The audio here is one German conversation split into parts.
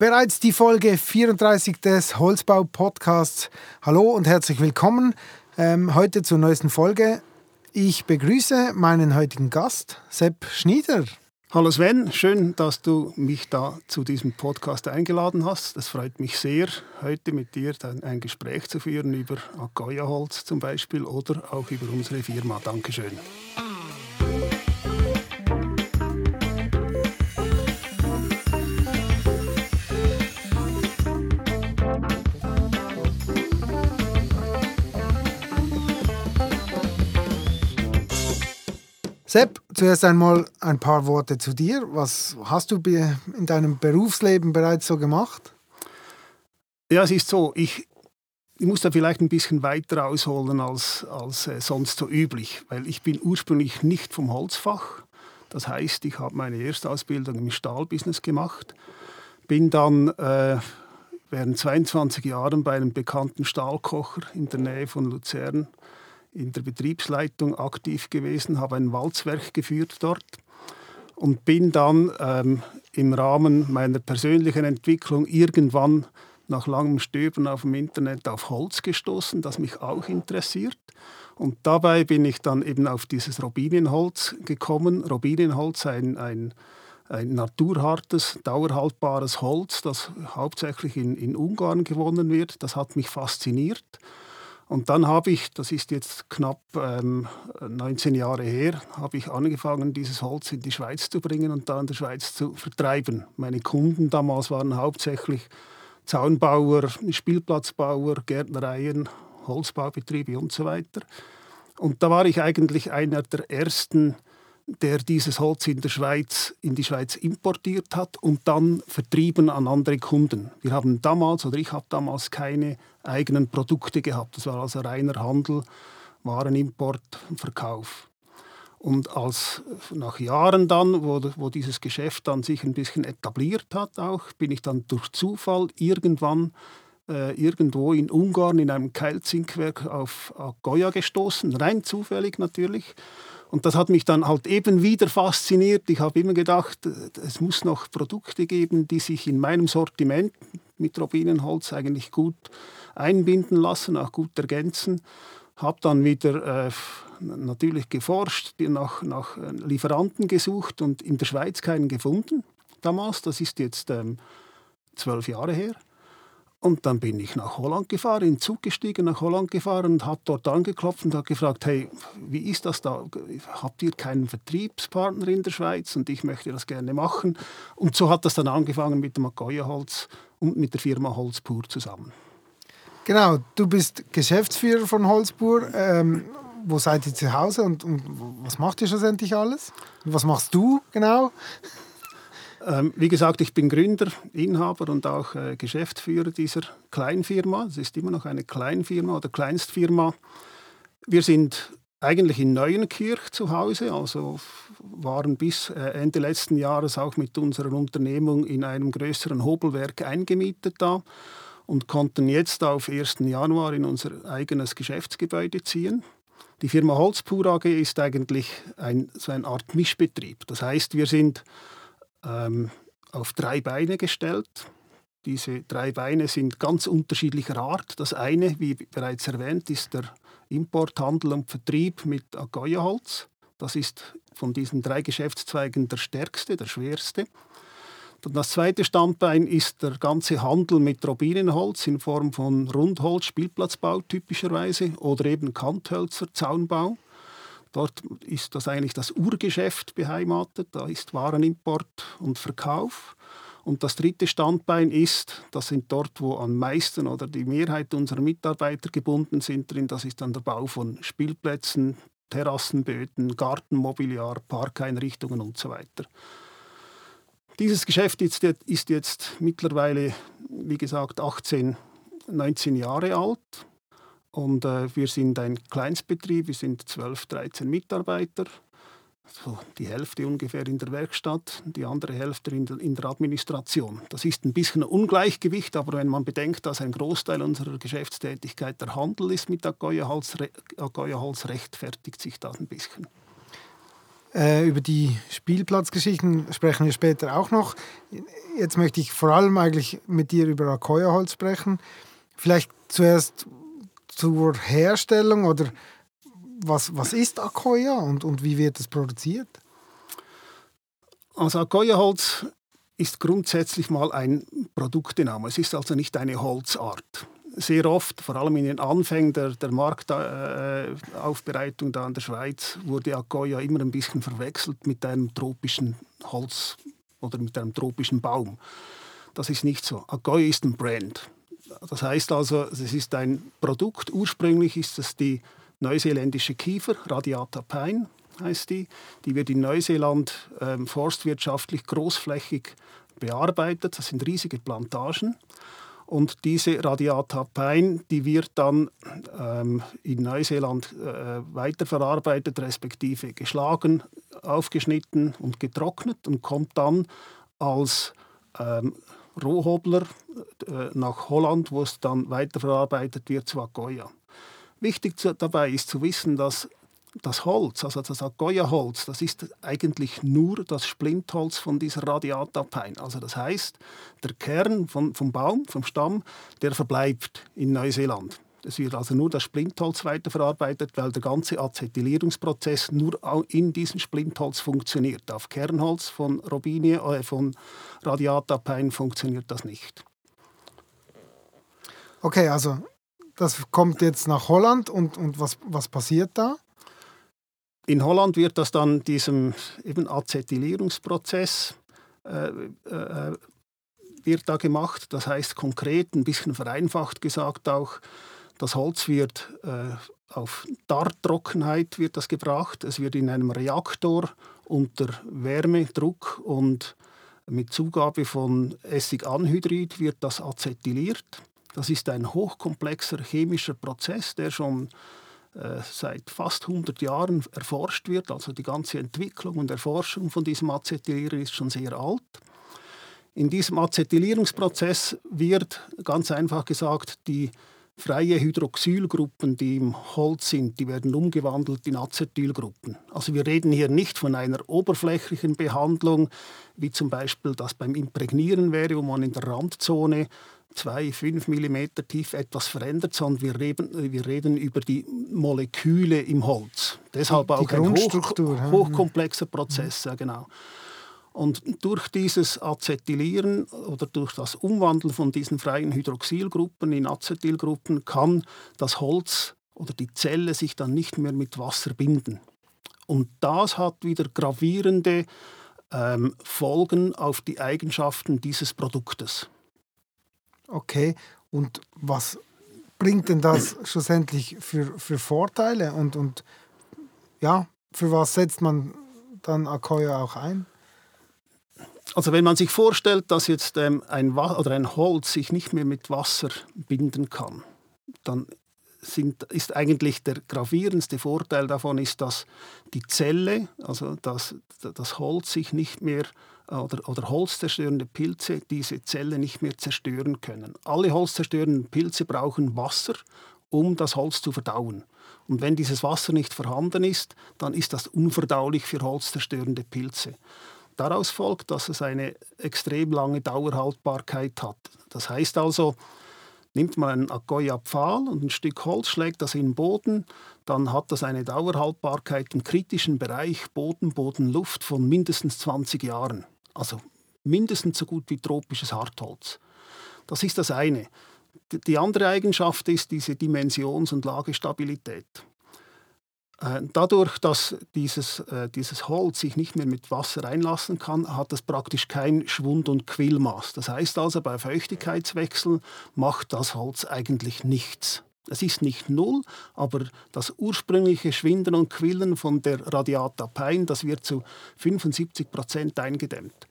Bereits die Folge 34 des Holzbau-Podcasts. Hallo und herzlich willkommen ähm, heute zur neuesten Folge. Ich begrüße meinen heutigen Gast, Sepp Schnieder. Hallo Sven, schön, dass du mich da zu diesem Podcast eingeladen hast. Das freut mich sehr, heute mit dir ein Gespräch zu führen über Agoya-Holz zum Beispiel oder auch über unsere Firma. Dankeschön. Sepp, zuerst einmal ein paar Worte zu dir. Was hast du in deinem Berufsleben bereits so gemacht? Ja, es ist so, ich, ich muss da vielleicht ein bisschen weiter ausholen als, als äh, sonst so üblich, weil ich bin ursprünglich nicht vom Holzfach. Das heißt, ich habe meine Erstausbildung im Stahlbusiness gemacht, bin dann äh, während 22 Jahren bei einem bekannten Stahlkocher in der Nähe von Luzern in der Betriebsleitung aktiv gewesen, habe ein Walzwerk geführt dort und bin dann ähm, im Rahmen meiner persönlichen Entwicklung irgendwann nach langem Stöbern auf dem Internet auf Holz gestoßen, das mich auch interessiert. Und dabei bin ich dann eben auf dieses Robinienholz gekommen. Robinienholz, ein, ein, ein naturhartes, dauerhaltbares Holz, das hauptsächlich in, in Ungarn gewonnen wird. Das hat mich fasziniert. Und dann habe ich, das ist jetzt knapp ähm, 19 Jahre her, habe ich angefangen, dieses Holz in die Schweiz zu bringen und da in der Schweiz zu vertreiben. Meine Kunden damals waren hauptsächlich Zaunbauer, Spielplatzbauer, Gärtnereien, Holzbaubetriebe und so weiter. Und da war ich eigentlich einer der ersten der dieses Holz in, der Schweiz, in die Schweiz importiert hat und dann vertrieben an andere Kunden. Wir haben damals, oder ich habe damals keine eigenen Produkte gehabt. Das war also reiner Handel, Warenimport, Verkauf. Und als nach Jahren dann, wo, wo dieses Geschäft dann sich ein bisschen etabliert hat, auch, bin ich dann durch Zufall irgendwann äh, irgendwo in Ungarn in einem Keilzinkwerk auf Goya gestoßen, rein zufällig natürlich. Und das hat mich dann halt eben wieder fasziniert. Ich habe immer gedacht, es muss noch Produkte geben, die sich in meinem Sortiment mit Robinenholz eigentlich gut einbinden lassen, auch gut ergänzen. Habe dann wieder äh, natürlich geforscht, nach, nach Lieferanten gesucht und in der Schweiz keinen gefunden damals. Das ist jetzt ähm, zwölf Jahre her. Und dann bin ich nach Holland gefahren, in den Zug gestiegen, nach Holland gefahren und habe dort angeklopft und habe gefragt, hey, wie ist das da? Habt ihr keinen Vertriebspartner in der Schweiz? Und ich möchte das gerne machen. Und so hat das dann angefangen mit dem Agoya-Holz und mit der Firma Holzpur zusammen. Genau, du bist Geschäftsführer von Holzpur. Ähm, wo seid ihr zu Hause und, und was macht ihr schlussendlich alles? Was machst du genau? Ähm, wie gesagt, ich bin Gründer, Inhaber und auch äh, Geschäftsführer dieser Kleinfirma. Es ist immer noch eine Kleinfirma oder Kleinstfirma. Wir sind eigentlich in Neuenkirch zu Hause, also waren bis äh, Ende letzten Jahres auch mit unserer Unternehmung in einem größeren Hobelwerk eingemietet da und konnten jetzt auf 1. Januar in unser eigenes Geschäftsgebäude ziehen. Die Firma Holzpur AG ist eigentlich ein, so eine Art Mischbetrieb. Das heißt, wir sind ähm, auf drei Beine gestellt. Diese drei Beine sind ganz unterschiedlicher Art. Das eine, wie bereits erwähnt, ist der Import, Handel und Vertrieb mit Agoya-Holz. Das ist von diesen drei Geschäftszweigen der stärkste, der schwerste. Dann das zweite Standbein ist der ganze Handel mit Robinenholz in Form von Rundholz, Spielplatzbau typischerweise oder eben Kanthölzer, Zaunbau. Dort ist das eigentlich das Urgeschäft beheimatet. Da ist Warenimport und Verkauf. Und das dritte Standbein ist, das sind dort, wo am meisten oder die Mehrheit unserer Mitarbeiter gebunden sind drin, das ist dann der Bau von Spielplätzen, Terrassenböden, Gartenmobiliar, Parkeinrichtungen und so weiter. Dieses Geschäft ist jetzt mittlerweile, wie gesagt, 18, 19 Jahre alt. Und äh, wir sind ein Kleinstbetrieb, wir sind 12, 13 Mitarbeiter. So die Hälfte ungefähr in der Werkstatt, die andere Hälfte in der, in der Administration. Das ist ein bisschen ein Ungleichgewicht, aber wenn man bedenkt, dass ein Großteil unserer Geschäftstätigkeit der Handel ist mit Agoya-Holz, Agoya rechtfertigt sich das ein bisschen. Äh, über die Spielplatzgeschichten sprechen wir später auch noch. Jetzt möchte ich vor allem eigentlich mit dir über Akoya-Holz sprechen. Vielleicht zuerst zur Herstellung oder was, was ist Akoya und, und wie wird es produziert? Also Akoya-Holz ist grundsätzlich mal ein Produktename. Es ist also nicht eine Holzart. Sehr oft, vor allem in den Anfängen der, der Marktaufbereitung da in der Schweiz, wurde Akoya immer ein bisschen verwechselt mit einem tropischen Holz oder mit einem tropischen Baum. Das ist nicht so. Akoya ist ein Brand. Das heißt also, es ist ein Produkt. Ursprünglich ist es die neuseeländische Kiefer, Radiata Pine heißt die. Die wird in Neuseeland ähm, forstwirtschaftlich großflächig bearbeitet. Das sind riesige Plantagen. Und diese Radiata Pine, die wird dann ähm, in Neuseeland äh, weiterverarbeitet, respektive geschlagen, aufgeschnitten und getrocknet und kommt dann als ähm, Rohhobler äh, nach Holland, wo es dann weiterverarbeitet wird zu Agoya. Wichtig dabei ist zu wissen, dass das Holz, also das Agoya-Holz, das ist eigentlich nur das Splintholz von dieser Radiata Pine. Also das heißt, der Kern von, vom Baum, vom Stamm, der verbleibt in Neuseeland. Es wird also nur das Splintholz weiterverarbeitet, weil der ganze Acetylierungsprozess nur in diesem Splintholz funktioniert. Auf Kernholz von Robinie, äh, von Radiata Pine funktioniert das nicht. Okay, also das kommt jetzt nach Holland und, und was, was passiert da? In Holland wird das dann diesem eben Acetylierungsprozess äh, äh, wird da gemacht. Das heißt konkret, ein bisschen vereinfacht gesagt auch, das Holz wird äh, auf Dartrockenheit wird das gebracht. Es wird in einem Reaktor unter Wärmedruck und mit Zugabe von Essiganhydrid wird das acetyliert. Das ist ein hochkomplexer chemischer Prozess, der schon äh, seit fast 100 Jahren erforscht wird. Also die ganze Entwicklung und Erforschung von diesem Acetylieren ist schon sehr alt. In diesem Acetylierungsprozess wird ganz einfach gesagt die freie Hydroxylgruppen, die im Holz sind, die werden umgewandelt in Acetylgruppen. Also wir reden hier nicht von einer oberflächlichen Behandlung, wie zum Beispiel das beim Imprägnieren wäre, wo man in der Randzone zwei, fünf Millimeter tief etwas verändert, sondern wir reden, wir reden über die Moleküle im Holz. Deshalb die, auch die ein hoch, hochkomplexer Prozess, ja, genau. Und durch dieses Acetylieren oder durch das Umwandeln von diesen freien Hydroxylgruppen in Acetylgruppen kann das Holz oder die Zelle sich dann nicht mehr mit Wasser binden. Und das hat wieder gravierende ähm, Folgen auf die Eigenschaften dieses Produktes. Okay, und was bringt denn das schlussendlich für, für Vorteile und, und ja, für was setzt man dann Akoya auch ein? Also wenn man sich vorstellt, dass jetzt ähm, ein, oder ein Holz sich nicht mehr mit Wasser binden kann, dann sind, ist eigentlich der gravierendste Vorteil davon, ist, dass die Zelle, also dass das Holz sich nicht mehr oder, oder holzzerstörende Pilze diese Zelle nicht mehr zerstören können. Alle holzzerstörenden Pilze brauchen Wasser, um das Holz zu verdauen. Und wenn dieses Wasser nicht vorhanden ist, dann ist das unverdaulich für holzzerstörende Pilze. Daraus folgt, dass es eine extrem lange Dauerhaltbarkeit hat. Das heißt also, nimmt man einen Akoya-Pfahl und ein Stück Holz, schlägt das in den Boden, dann hat das eine Dauerhaltbarkeit im kritischen Bereich Boden, Boden, Luft von mindestens 20 Jahren. Also mindestens so gut wie tropisches Hartholz. Das ist das eine. Die andere Eigenschaft ist diese Dimensions- und Lagestabilität. Äh, dadurch, dass dieses, äh, dieses Holz sich nicht mehr mit Wasser einlassen kann, hat es praktisch kein Schwund- und Quillmaß. Das heißt also, bei Feuchtigkeitswechsel macht das Holz eigentlich nichts. Es ist nicht null, aber das ursprüngliche Schwinden und Quillen von der Radiata Pine, das wird zu 75 Prozent eingedämmt.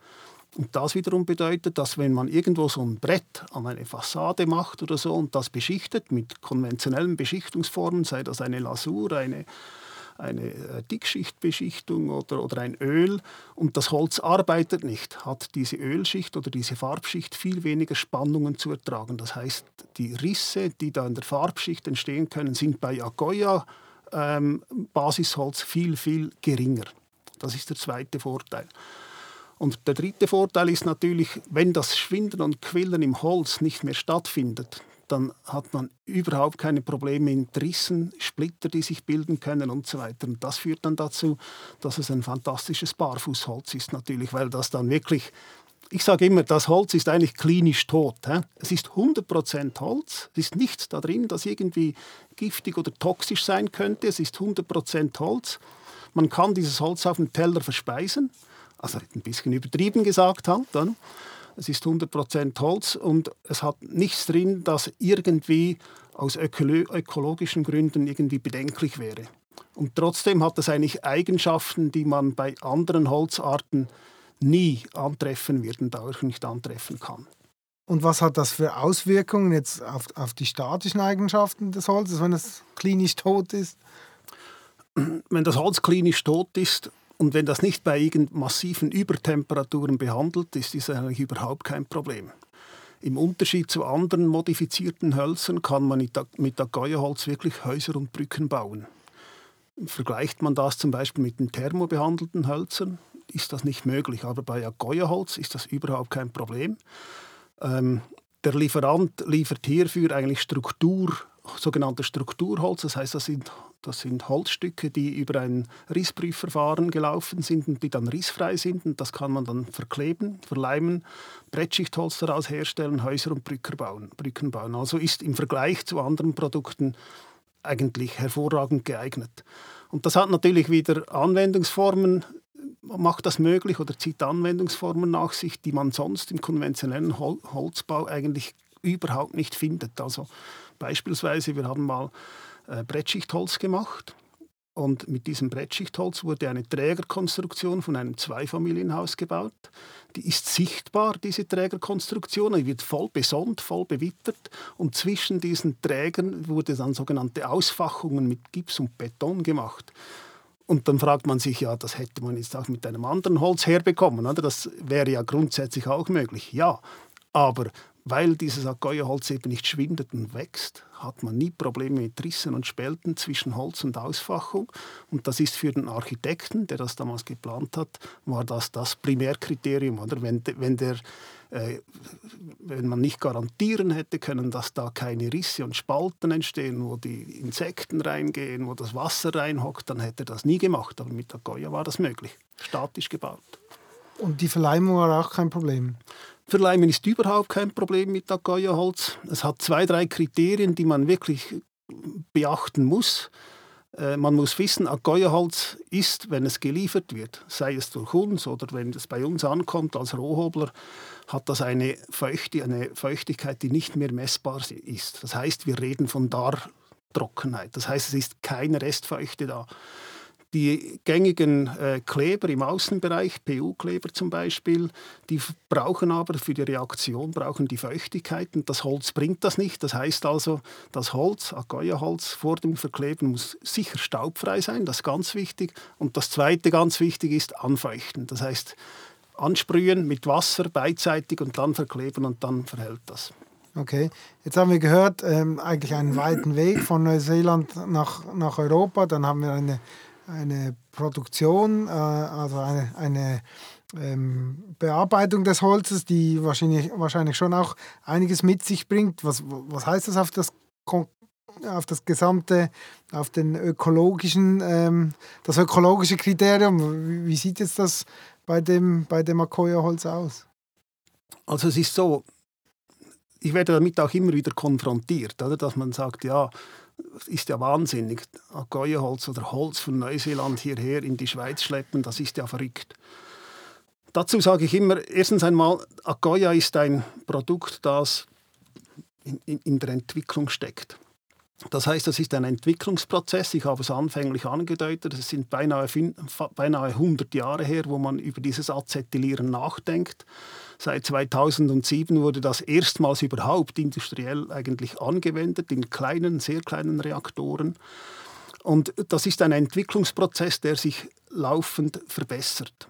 Und das wiederum bedeutet, dass wenn man irgendwo so ein Brett an eine Fassade macht oder so und das beschichtet mit konventionellen Beschichtungsformen, sei das eine Lasur, eine, eine äh, Dickschichtbeschichtung oder, oder ein Öl und das Holz arbeitet nicht, hat diese Ölschicht oder diese Farbschicht viel weniger Spannungen zu ertragen. Das heißt, die Risse, die da in der Farbschicht entstehen können, sind bei Agoya ähm, Basisholz viel, viel geringer. Das ist der zweite Vorteil. Und der dritte Vorteil ist natürlich, wenn das Schwinden und Quillen im Holz nicht mehr stattfindet, dann hat man überhaupt keine Probleme mit Rissen, Splitter, die sich bilden können und so weiter. Und das führt dann dazu, dass es ein fantastisches Barfußholz ist natürlich, weil das dann wirklich, ich sage immer, das Holz ist eigentlich klinisch tot. He? Es ist 100% Holz, es ist nichts da drin, das irgendwie giftig oder toxisch sein könnte, es ist 100% Holz. Man kann dieses Holz auf dem Teller verspeisen, also ein bisschen übertrieben gesagt halt. Dann. Es ist 100% Holz und es hat nichts drin, das irgendwie aus ökologischen Gründen irgendwie bedenklich wäre. Und trotzdem hat es eigentlich Eigenschaften, die man bei anderen Holzarten nie antreffen wird und auch nicht antreffen kann. Und was hat das für Auswirkungen jetzt auf, auf die statischen Eigenschaften des Holzes, wenn es klinisch tot ist? Wenn das Holz klinisch tot ist, und wenn das nicht bei massiven Übertemperaturen behandelt ist, ist das eigentlich überhaupt kein Problem. Im Unterschied zu anderen modifizierten Hölzern kann man mit Agoya-Holz wirklich Häuser und Brücken bauen. Vergleicht man das zum Beispiel mit den thermobehandelten Hölzern, ist das nicht möglich. Aber bei Agoya-Holz ist das überhaupt kein Problem. Ähm, der Lieferant liefert hierfür eigentlich Struktur, sogenannte Strukturholz. Das heißt, das sind das sind Holzstücke, die über ein Rissprüfverfahren gelaufen sind und die dann rissfrei sind. Und das kann man dann verkleben, verleimen, Brettschichtholz daraus herstellen, Häuser und Brücken bauen. Brücken bauen. Also ist im Vergleich zu anderen Produkten eigentlich hervorragend geeignet. Und das hat natürlich wieder Anwendungsformen, macht das möglich oder zieht Anwendungsformen nach sich, die man sonst im konventionellen Holzbau eigentlich überhaupt nicht findet. Also beispielsweise, wir haben mal Brettschichtholz gemacht. Und mit diesem Brettschichtholz wurde eine Trägerkonstruktion von einem Zweifamilienhaus gebaut. Die ist sichtbar, diese Trägerkonstruktion. Die wird voll besonnt, voll bewittert. Und zwischen diesen Trägern wurde dann sogenannte Ausfachungen mit Gips und Beton gemacht. Und dann fragt man sich, ja, das hätte man jetzt auch mit einem anderen Holz herbekommen. Oder? Das wäre ja grundsätzlich auch möglich. Ja, aber weil dieses Agoya-Holz eben nicht schwindet und wächst, hat man nie Probleme mit Rissen und Spälten zwischen Holz und Ausfachung. Und das ist für den Architekten, der das damals geplant hat, war das das Primärkriterium. Oder? Wenn, wenn, der, äh, wenn man nicht garantieren hätte können, dass da keine Risse und Spalten entstehen, wo die Insekten reingehen, wo das Wasser reinhockt, dann hätte er das nie gemacht. Aber mit Agoya war das möglich, statisch gebaut. Und die Verleimung war auch kein Problem? Verleimen ist überhaupt kein Problem mit Agoya-Holz. Es hat zwei, drei Kriterien, die man wirklich beachten muss. Äh, man muss wissen, Agoya-Holz ist, wenn es geliefert wird, sei es durch uns oder wenn es bei uns ankommt als Rohhobler, hat das eine, Feuchte, eine Feuchtigkeit, die nicht mehr messbar ist. Das heißt, wir reden von Dartrockenheit. Das heißt, es ist keine Restfeuchte da. Die gängigen äh, Kleber im Außenbereich, PU-Kleber zum Beispiel, die brauchen aber für die Reaktion brauchen die Feuchtigkeit und das Holz bringt das nicht. Das heißt also, das Holz, Agoya-Holz vor dem Verkleben muss sicher staubfrei sein, das ist ganz wichtig. Und das zweite ganz wichtig ist anfeuchten. Das heißt, ansprühen mit Wasser beidseitig und dann verkleben und dann verhält das. Okay, jetzt haben wir gehört, ähm, eigentlich einen weiten Weg von Neuseeland nach, nach Europa. Dann haben wir eine eine Produktion, äh, also eine, eine ähm, Bearbeitung des Holzes, die wahrscheinlich, wahrscheinlich schon auch einiges mit sich bringt. Was, was heißt das auf das auf das gesamte, auf den ökologischen, ähm, das ökologische Kriterium. Wie, wie, sieht jetzt das bei dem, bei dem Akoya-Holz aus? Also es ist so, ich werde damit auch immer wieder konfrontiert, oder? dass man sagt, ja, ist ja wahnsinnig. Agoya-Holz oder Holz von Neuseeland hierher in die Schweiz schleppen, das ist ja verrückt. Dazu sage ich immer, erstens einmal, Agoya ist ein Produkt, das in, in, in der Entwicklung steckt. Das heißt, das ist ein Entwicklungsprozess. Ich habe es anfänglich angedeutet. Es sind beinahe, beinahe 100 Jahre her, wo man über dieses Acetylieren nachdenkt. Seit 2007 wurde das erstmals überhaupt industriell eigentlich angewendet in kleinen, sehr kleinen Reaktoren. Und das ist ein Entwicklungsprozess, der sich laufend verbessert.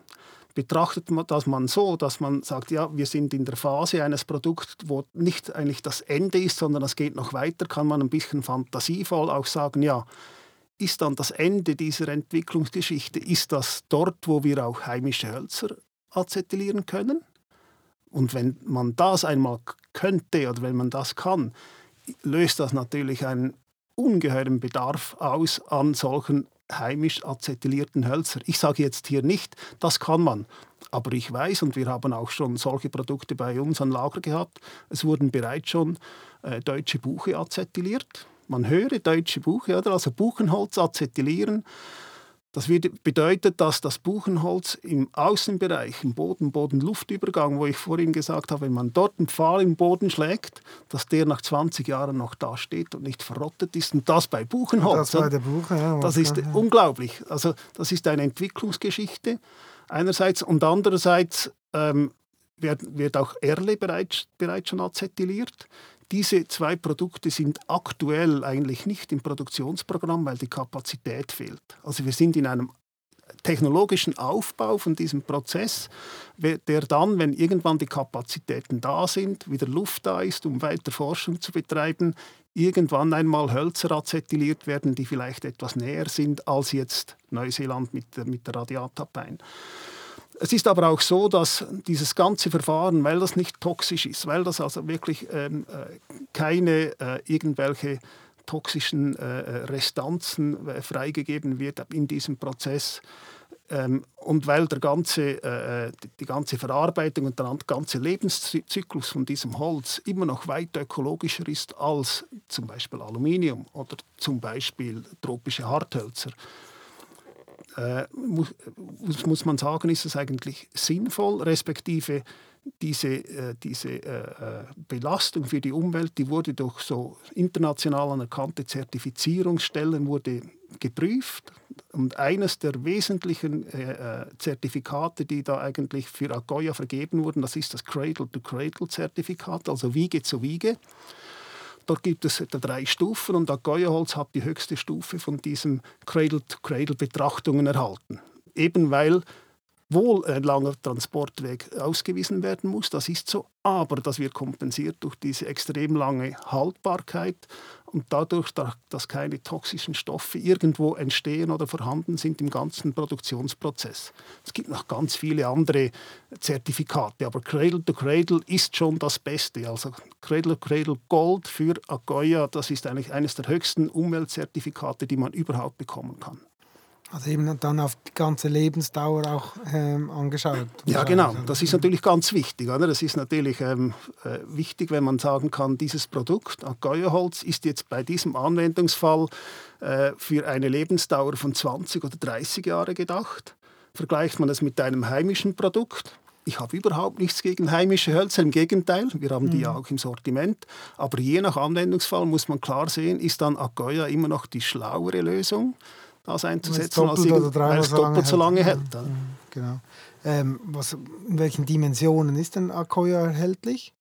Betrachtet man das man so, dass man sagt, ja, wir sind in der Phase eines Produkts, wo nicht eigentlich das Ende ist, sondern es geht noch weiter, kann man ein bisschen fantasievoll auch sagen, ja, ist dann das Ende dieser Entwicklungsgeschichte? Ist das dort, wo wir auch heimische Hölzer acetylieren können? Und wenn man das einmal könnte oder wenn man das kann, löst das natürlich einen ungeheuren Bedarf aus an solchen heimisch acetylierten Hölzer. Ich sage jetzt hier nicht, das kann man, aber ich weiß und wir haben auch schon solche Produkte bei uns an Lager gehabt. Es wurden bereits schon äh, deutsche Buche acetyliert. Man höre deutsche Buche, oder? also Buchenholz acetylieren. Das bedeutet, dass das Buchenholz im Außenbereich, im Boden, Boden-Luftübergang, wo ich vorhin gesagt habe, wenn man dort einen Pfahl im Boden schlägt, dass der nach 20 Jahren noch da steht und nicht verrottet ist. Und das bei Buchenholz. Das, bei der Buche, ja, das ist ja. unglaublich. Also das ist eine Entwicklungsgeschichte einerseits und andererseits ähm, wird, wird auch Erle bereits, bereits schon acetyliert. Diese zwei Produkte sind aktuell eigentlich nicht im Produktionsprogramm, weil die Kapazität fehlt. Also wir sind in einem technologischen Aufbau von diesem Prozess, der dann, wenn irgendwann die Kapazitäten da sind, wieder Luft da ist, um weiter Forschung zu betreiben, irgendwann einmal Hölzer acetyliert werden, die vielleicht etwas näher sind als jetzt Neuseeland mit, mit der Radiatapein. Es ist aber auch so, dass dieses ganze Verfahren, weil das nicht toxisch ist, weil das also wirklich ähm, äh, keine äh, irgendwelche toxischen äh, äh Restanzen äh, freigegeben wird in diesem Prozess, ähm, und weil der ganze, äh, die ganze Verarbeitung und der ganze Lebenszyklus von diesem Holz immer noch weit ökologischer ist als zum Beispiel Aluminium oder zum Beispiel tropische Harthölzer, äh, muss, muss, man sagen, ist es eigentlich sinnvoll, respektive diese, äh, diese äh, äh, Belastung für die Umwelt, die wurde durch so international anerkannte Zertifizierungsstellen wurde geprüft. Und eines der wesentlichen äh, äh, Zertifikate, die da eigentlich für Agoya vergeben wurden, das ist das Cradle-to-Cradle-Zertifikat, also Wiege zu Wiege. Dort gibt es etwa drei Stufen und Agoya-Holz hat die höchste Stufe von diesen Cradle-to-Cradle-Betrachtungen erhalten. Eben weil wohl ein langer Transportweg ausgewiesen werden muss, das ist so, aber das wird kompensiert durch diese extrem lange Haltbarkeit und dadurch, dass keine toxischen Stoffe irgendwo entstehen oder vorhanden sind im ganzen Produktionsprozess. Es gibt noch ganz viele andere Zertifikate, aber Cradle to Cradle ist schon das Beste. Also Cradle to Cradle Gold für Agoya, das ist eigentlich eines der höchsten Umweltzertifikate, die man überhaupt bekommen kann. Also eben dann auf die ganze Lebensdauer auch ähm, angeschaut. Ja, genau. Das ist natürlich ganz wichtig. Oder? Das ist natürlich ähm, äh, wichtig, wenn man sagen kann, dieses Produkt, Agoya-Holz, ist jetzt bei diesem Anwendungsfall äh, für eine Lebensdauer von 20 oder 30 Jahre gedacht. Vergleicht man es mit einem heimischen Produkt, ich habe überhaupt nichts gegen heimische Hölzer, im Gegenteil, wir haben die ja mhm. auch im Sortiment. Aber je nach Anwendungsfall muss man klar sehen, ist dann Agoya immer noch die schlauere Lösung das einzusetzen, als es doppelt, so lange hält. Ja, genau. Ähm, was, in welchen Dimensionen ist denn Akoya erhältlich?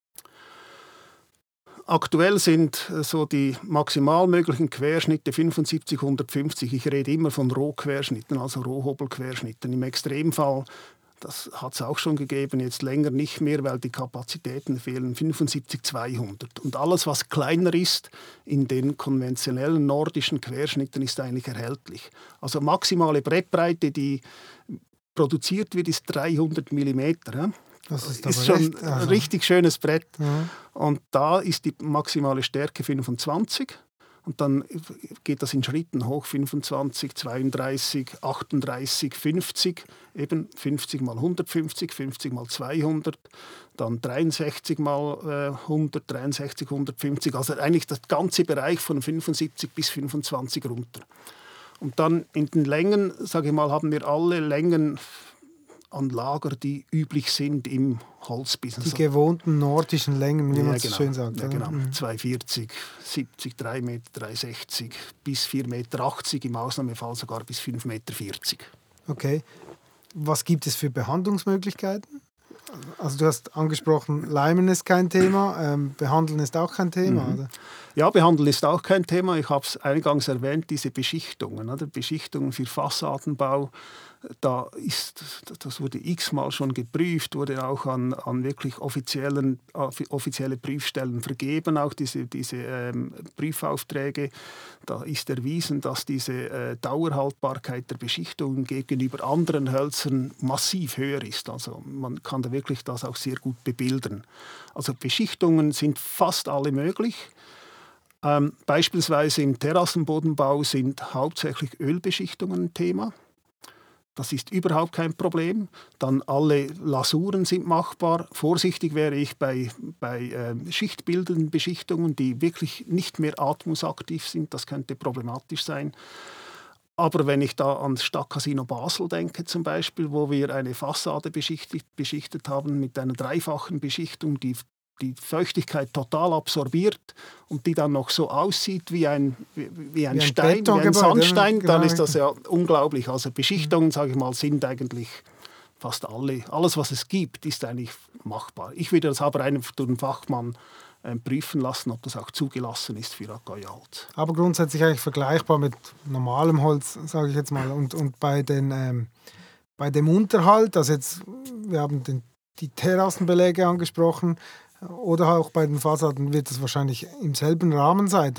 Aktuell sind äh, so die maximal möglichen Querschnitte 75, 150. Ich rede immer von Rohquerschnitten, also Rohhobelquerschnitten. Im Extremfall das hat es auch schon gegeben, jetzt länger nicht mehr, weil die Kapazitäten fehlen. 75, 200. Und alles, was kleiner ist, in den konventionellen nordischen Querschnitten, ist eigentlich erhältlich. Also maximale Brettbreite, die produziert wird, ist 300 mm. Das ist, ist schon ein also. richtig schönes Brett. Ja. Und da ist die maximale Stärke 25. Und dann geht das in Schritten hoch, 25, 32, 38, 50, eben 50 mal 150, 50 mal 200, dann 63 mal 100, 63, 150, also eigentlich das ganze Bereich von 75 bis 25 runter. Und dann in den Längen, sage ich mal, haben wir alle Längen an Lager, die üblich sind im Holzbusiness. Die gewohnten nordischen Längen, wie ja, man es genau. schön sagt. Ja, genau. Mhm. 240, 70, 3 Meter, 360 bis 4,80 Meter, im Ausnahmefall sogar bis 5,40 Meter. Okay. Was gibt es für Behandlungsmöglichkeiten? Also du hast angesprochen, Leimen ist kein Thema, ähm, Behandeln ist auch kein Thema, mhm. oder? Ja, behandeln ist auch kein Thema. Ich habe es eingangs erwähnt, diese Beschichtungen. Oder? Beschichtungen für Fassadenbau, da ist, das wurde x-mal schon geprüft, wurde auch an, an wirklich offiziellen, offizielle Prüfstellen vergeben, auch diese, diese ähm, Prüfaufträge. Da ist erwiesen, dass diese äh, Dauerhaltbarkeit der Beschichtungen gegenüber anderen Hölzern massiv höher ist. Also man kann da wirklich das auch sehr gut bebildern. Also Beschichtungen sind fast alle möglich. Ähm, beispielsweise im Terrassenbodenbau sind hauptsächlich Ölbeschichtungen ein Thema. Das ist überhaupt kein Problem. Dann alle Lasuren sind machbar. Vorsichtig wäre ich bei, bei äh, schichtbildenden Beschichtungen, die wirklich nicht mehr atmungsaktiv sind. Das könnte problematisch sein. Aber wenn ich da ans Stadtcasino Basel denke zum Beispiel, wo wir eine Fassade beschichtet, beschichtet haben mit einer dreifachen Beschichtung, die die Feuchtigkeit total absorbiert und die dann noch so aussieht wie ein, wie, wie ein wie Stein, ein wie ein Sandstein, genau. dann ist das ja unglaublich. Also Beschichtungen, sage ich mal, sind eigentlich fast alle, alles was es gibt, ist eigentlich machbar. Ich würde das aber einem durch einen Fachmann äh, prüfen lassen, ob das auch zugelassen ist für Accoya-Holz. Aber grundsätzlich eigentlich vergleichbar mit normalem Holz, sage ich jetzt mal. Und, und bei, den, ähm, bei dem Unterhalt, also jetzt, wir haben den, die Terrassenbeläge angesprochen, oder auch bei den Fassaden wird es wahrscheinlich im selben Rahmen sein,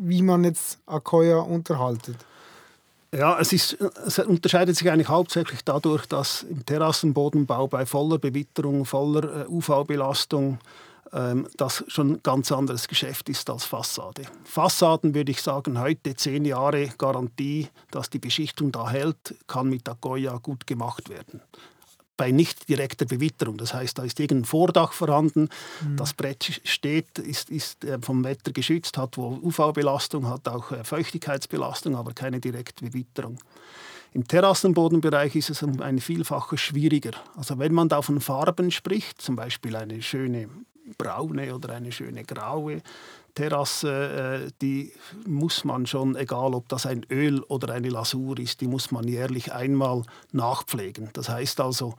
wie man jetzt Akoya unterhaltet. Ja, es, ist, es unterscheidet sich eigentlich hauptsächlich dadurch, dass im Terrassenbodenbau bei voller Bewitterung, voller äh, UV-Belastung ähm, das schon ein ganz anderes Geschäft ist als Fassade. Fassaden würde ich sagen, heute zehn Jahre Garantie, dass die Beschichtung da hält, kann mit Akoya gut gemacht werden bei nicht direkter Bewitterung. Das heißt, da ist irgendein Vordach vorhanden, mhm. das Brett steht, ist, ist äh, vom Wetter geschützt, hat wohl UV-Belastung, hat auch äh, Feuchtigkeitsbelastung, aber keine direkte Bewitterung. Im Terrassenbodenbereich ist es um ein Vielfaches schwieriger. Also wenn man da von Farben spricht, zum Beispiel eine schöne braune oder eine schöne graue Terrasse, äh, die muss man schon, egal ob das ein Öl oder eine Lasur ist, die muss man jährlich einmal nachpflegen. Das heißt also,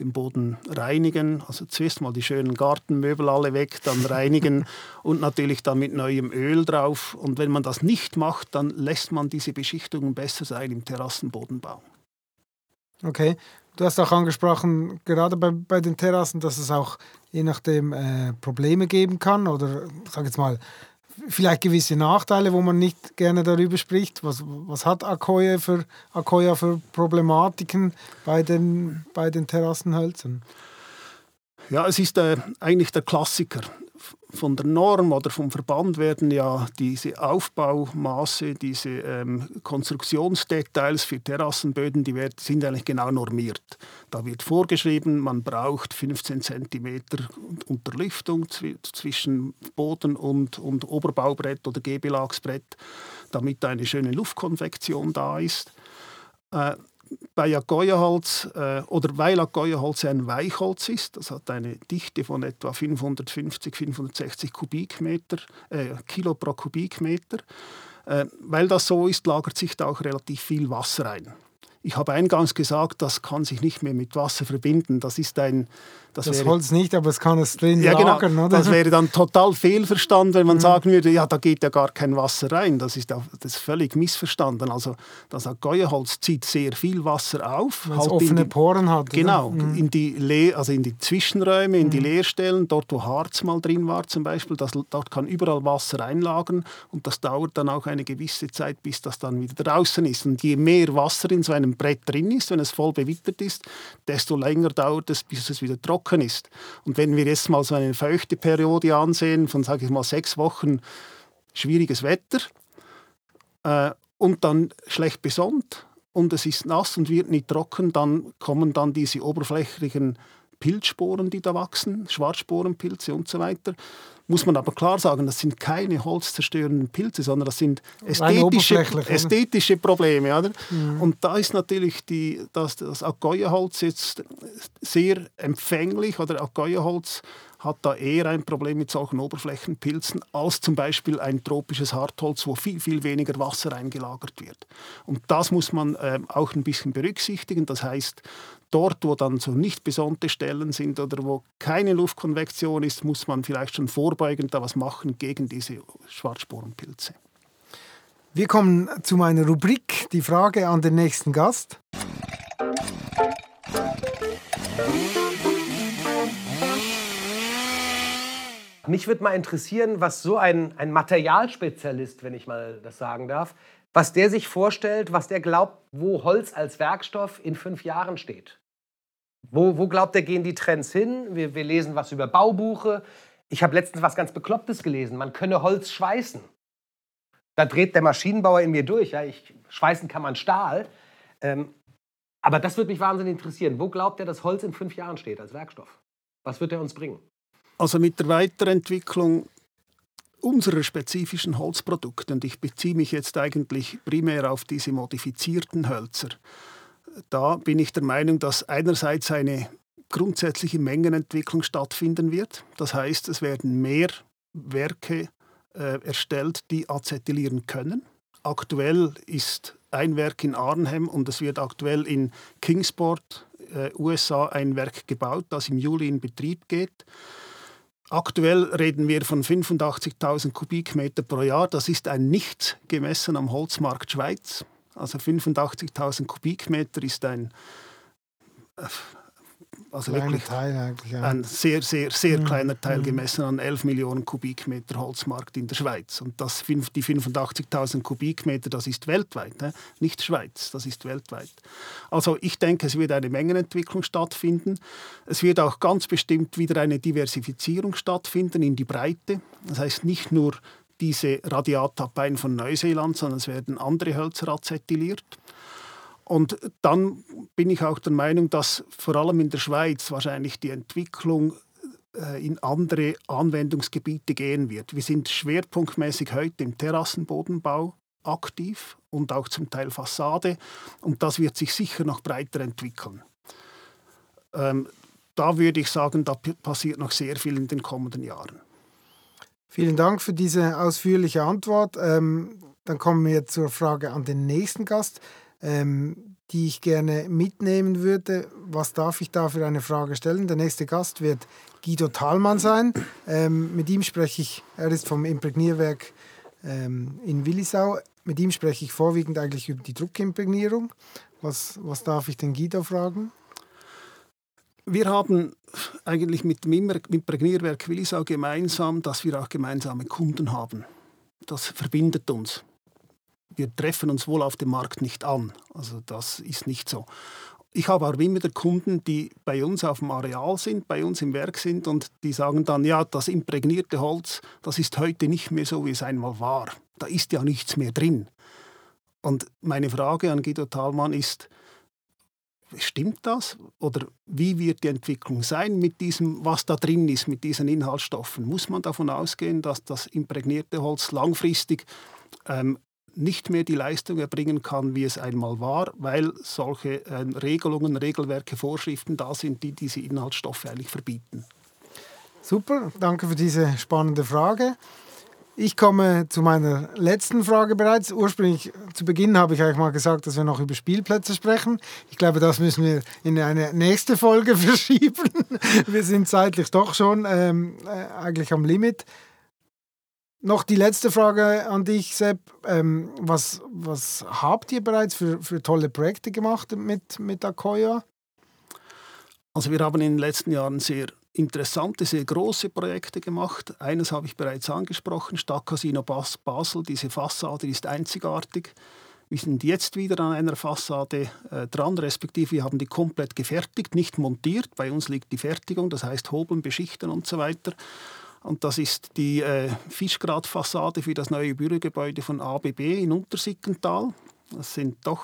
den Boden reinigen, also zuerst mal die schönen Gartenmöbel alle weg, dann reinigen und natürlich dann mit neuem Öl drauf. Und wenn man das nicht macht, dann lässt man diese Beschichtungen besser sein im Terrassenbodenbau. Okay, du hast auch angesprochen, gerade bei, bei den Terrassen, dass es auch je nachdem äh, Probleme geben kann oder sag jetzt mal vielleicht gewisse Nachteile, wo man nicht gerne darüber spricht. Was, was hat Akoya für, Akoya für Problematiken bei den, bei den Terrassenhölzern? Ja, es ist äh, eigentlich der Klassiker von der Norm oder vom Verband werden ja diese Aufbaumaße, diese ähm, Konstruktionsdetails für Terrassenböden, die werden, sind eigentlich genau normiert. Da wird vorgeschrieben, man braucht 15 cm Unterlüftung zwischen Boden und, und Oberbaubrett oder Gehbelagsbrett, damit eine schöne Luftkonvektion da ist. Äh, bei Agoya-Holz äh, oder weil Agoya-Holz ein Weichholz ist, das hat eine Dichte von etwa 550, 560 Kubikmeter, äh, Kilo pro Kubikmeter. Äh, weil das so ist, lagert sich da auch relativ viel Wasser ein. Ich habe eingangs gesagt, das kann sich nicht mehr mit Wasser verbinden. Das ist ein das, das wäre, Holz nicht, aber es kann es drin ja, genau. lagern, oder? Das wäre dann total fehlverstanden, wenn man mhm. sagen würde, ja, da geht ja gar kein Wasser rein. Das ist, das ist völlig missverstanden. Also das Agoya-Holz zieht sehr viel Wasser auf. Weil es halt offene die, Poren hat. Genau, mhm. in, die Le also in die Zwischenräume, in mhm. die Leerstellen, dort wo Harz mal drin war zum Beispiel, das, dort kann überall Wasser einlagern und das dauert dann auch eine gewisse Zeit, bis das dann wieder draußen ist. Und je mehr Wasser in so einem Brett drin ist, wenn es voll bewittert ist, desto länger dauert es, bis es wieder trocken ist. Und wenn wir jetzt mal so eine feuchte Periode ansehen, von sage ich mal sechs Wochen schwieriges Wetter äh, und dann schlecht besonnt und es ist nass und wird nicht trocken, dann kommen dann diese oberflächlichen Pilzsporen, die da wachsen, Schwarzsporenpilze und so weiter muss man aber klar sagen, das sind keine holzzerstörenden Pilze, sondern das sind ästhetische, ästhetische Probleme. Oder? Mhm. Und da ist natürlich die, das, das Agoya-Holz jetzt sehr empfänglich oder Agoya-Holz hat da eher ein Problem mit solchen Oberflächenpilzen als zum Beispiel ein tropisches Hartholz, wo viel, viel weniger Wasser eingelagert wird. Und das muss man äh, auch ein bisschen berücksichtigen. Das heißt, dort, wo dann so nicht besonnte Stellen sind oder wo keine Luftkonvektion ist, muss man vielleicht schon vorbeugend da was machen gegen diese Schwarzsporenpilze. Wir kommen zu meiner Rubrik, die Frage an den nächsten Gast. Mich würde mal interessieren, was so ein, ein Materialspezialist, wenn ich mal das sagen darf, was der sich vorstellt, was der glaubt, wo Holz als Werkstoff in fünf Jahren steht. Wo, wo glaubt er, gehen die Trends hin? Wir, wir lesen was über Baubuche. Ich habe letztens was ganz Beklopptes gelesen. Man könne Holz schweißen. Da dreht der Maschinenbauer in mir durch. Ja, ich, schweißen kann man Stahl. Ähm, aber das würde mich wahnsinnig interessieren. Wo glaubt er, dass Holz in fünf Jahren steht als Werkstoff? Was wird er uns bringen? Also mit der Weiterentwicklung unserer spezifischen Holzprodukte, und ich beziehe mich jetzt eigentlich primär auf diese modifizierten Hölzer, da bin ich der Meinung, dass einerseits eine grundsätzliche Mengenentwicklung stattfinden wird. Das heißt, es werden mehr Werke äh, erstellt, die acetylieren können. Aktuell ist ein Werk in Arnhem und es wird aktuell in Kingsport, äh, USA, ein Werk gebaut, das im Juli in Betrieb geht. Aktuell reden wir von 85.000 Kubikmeter pro Jahr. Das ist ein Nichts gemessen am Holzmarkt Schweiz. Also 85.000 Kubikmeter ist ein äh, also wirklich Teil ja. ein sehr, sehr, sehr mhm. kleiner Teil mhm. gemessen an 11 Millionen Kubikmeter Holzmarkt in der Schweiz. Und das, die 85.000 Kubikmeter, das ist weltweit, ne? nicht Schweiz, das ist weltweit. Also ich denke, es wird eine Mengenentwicklung stattfinden. Es wird auch ganz bestimmt wieder eine Diversifizierung stattfinden in die Breite. Das heißt nicht nur diese Radiatabbeien von Neuseeland, sondern es werden andere Hölzer acetyliert. Und dann bin ich auch der Meinung, dass vor allem in der Schweiz wahrscheinlich die Entwicklung äh, in andere Anwendungsgebiete gehen wird. Wir sind schwerpunktmäßig heute im Terrassenbodenbau aktiv und auch zum Teil Fassade und das wird sich sicher noch breiter entwickeln. Ähm, da würde ich sagen, da passiert noch sehr viel in den kommenden Jahren. Vielen Dank für diese ausführliche Antwort. Ähm, dann kommen wir zur Frage an den nächsten Gast ähm, die ich gerne mitnehmen würde. Was darf ich da für eine Frage stellen? Der nächste Gast wird Guido Thalmann sein. Ähm, mit ihm spreche ich, er ist vom Imprägnierwerk ähm, in Willisau. Mit ihm spreche ich vorwiegend eigentlich über die Druckimprägnierung. Was, was darf ich den Guido fragen? Wir haben eigentlich mit dem Imprägnierwerk Willisau gemeinsam, dass wir auch gemeinsame Kunden haben. Das verbindet uns wir treffen uns wohl auf dem Markt nicht an. Also das ist nicht so. Ich habe auch immer Kunden, die bei uns auf dem Areal sind, bei uns im Werk sind und die sagen dann, ja, das imprägnierte Holz, das ist heute nicht mehr so, wie es einmal war. Da ist ja nichts mehr drin. Und meine Frage an Guido Thalmann ist, stimmt das? Oder wie wird die Entwicklung sein mit diesem, was da drin ist, mit diesen Inhaltsstoffen? Muss man davon ausgehen, dass das imprägnierte Holz langfristig ähm, nicht mehr die Leistung erbringen kann, wie es einmal war, weil solche äh, Regelungen, Regelwerke, Vorschriften da sind, die diese Inhaltsstoffe eigentlich verbieten. Super, danke für diese spannende Frage. Ich komme zu meiner letzten Frage bereits. Ursprünglich zu Beginn habe ich eigentlich mal gesagt, dass wir noch über Spielplätze sprechen. Ich glaube, das müssen wir in eine nächste Folge verschieben. Wir sind zeitlich doch schon ähm, äh, eigentlich am Limit. Noch die letzte Frage an dich, Sepp. Ähm, was, was habt ihr bereits für, für tolle Projekte gemacht mit, mit Akoya? Also wir haben in den letzten Jahren sehr interessante, sehr große Projekte gemacht. Eines habe ich bereits angesprochen, Stadtcasino Basel. Diese Fassade ist einzigartig. Wir sind jetzt wieder an einer Fassade äh, dran, respektive wir haben die komplett gefertigt, nicht montiert. Bei uns liegt die Fertigung, das heißt Hobeln, Beschichten und so weiter. Und das ist die äh, Fischgratfassade für das neue Bürogebäude von ABB in Untersickental. Das sind doch,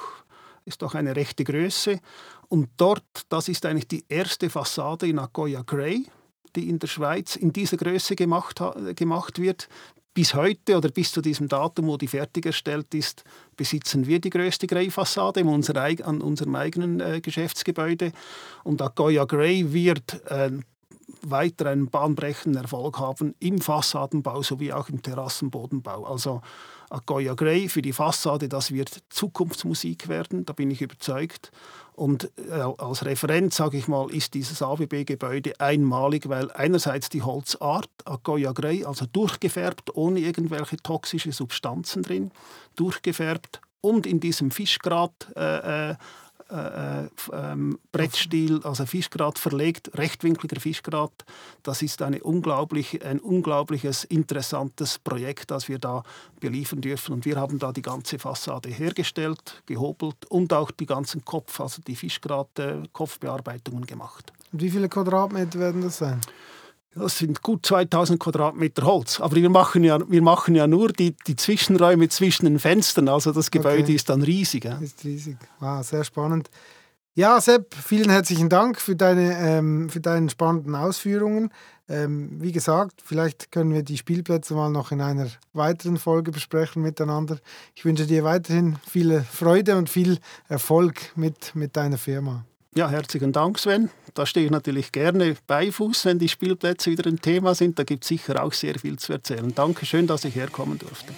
ist doch eine rechte Größe. Und dort, das ist eigentlich die erste Fassade in Agoya Grey, die in der Schweiz in dieser Größe gemacht, gemacht wird. Bis heute oder bis zu diesem Datum, wo die fertiggestellt ist, besitzen wir die größte Grey-Fassade an unserem eigenen äh, Geschäftsgebäude. Und Agoya Grey wird äh, weiter einen bahnbrechenden Erfolg haben im Fassadenbau sowie auch im Terrassenbodenbau. Also Agoya Grey für die Fassade, das wird Zukunftsmusik werden, da bin ich überzeugt. Und äh, als Referent, sage ich mal, ist dieses AWB-Gebäude einmalig, weil einerseits die Holzart, Agoya Grey, also durchgefärbt, ohne irgendwelche toxische Substanzen drin, durchgefärbt und in diesem Fischgrat äh äh, ähm, Brettstil, also Fischgrat verlegt, rechtwinkliger Fischgrat. Das ist eine unglaublich, ein unglaubliches, interessantes Projekt, das wir da beliefern dürfen. Und wir haben da die ganze Fassade hergestellt, gehobelt und auch die ganzen Kopf, also die Fischgrat-Kopfbearbeitungen gemacht. Und wie viele Quadratmeter werden das sein? Das sind gut 2000 Quadratmeter Holz. Aber wir machen ja, wir machen ja nur die, die Zwischenräume zwischen den Fenstern. Also das Gebäude okay. ist dann riesig. Ja? Ist riesig. Wow, sehr spannend. Ja, Sepp, vielen herzlichen Dank für deine, ähm, für deine spannenden Ausführungen. Ähm, wie gesagt, vielleicht können wir die Spielplätze mal noch in einer weiteren Folge besprechen miteinander. Ich wünsche dir weiterhin viel Freude und viel Erfolg mit, mit deiner Firma. Ja, herzlichen Dank, Sven. Da stehe ich natürlich gerne bei Fuß, wenn die Spielplätze wieder ein Thema sind. Da gibt es sicher auch sehr viel zu erzählen. Danke schön, dass ich herkommen durfte.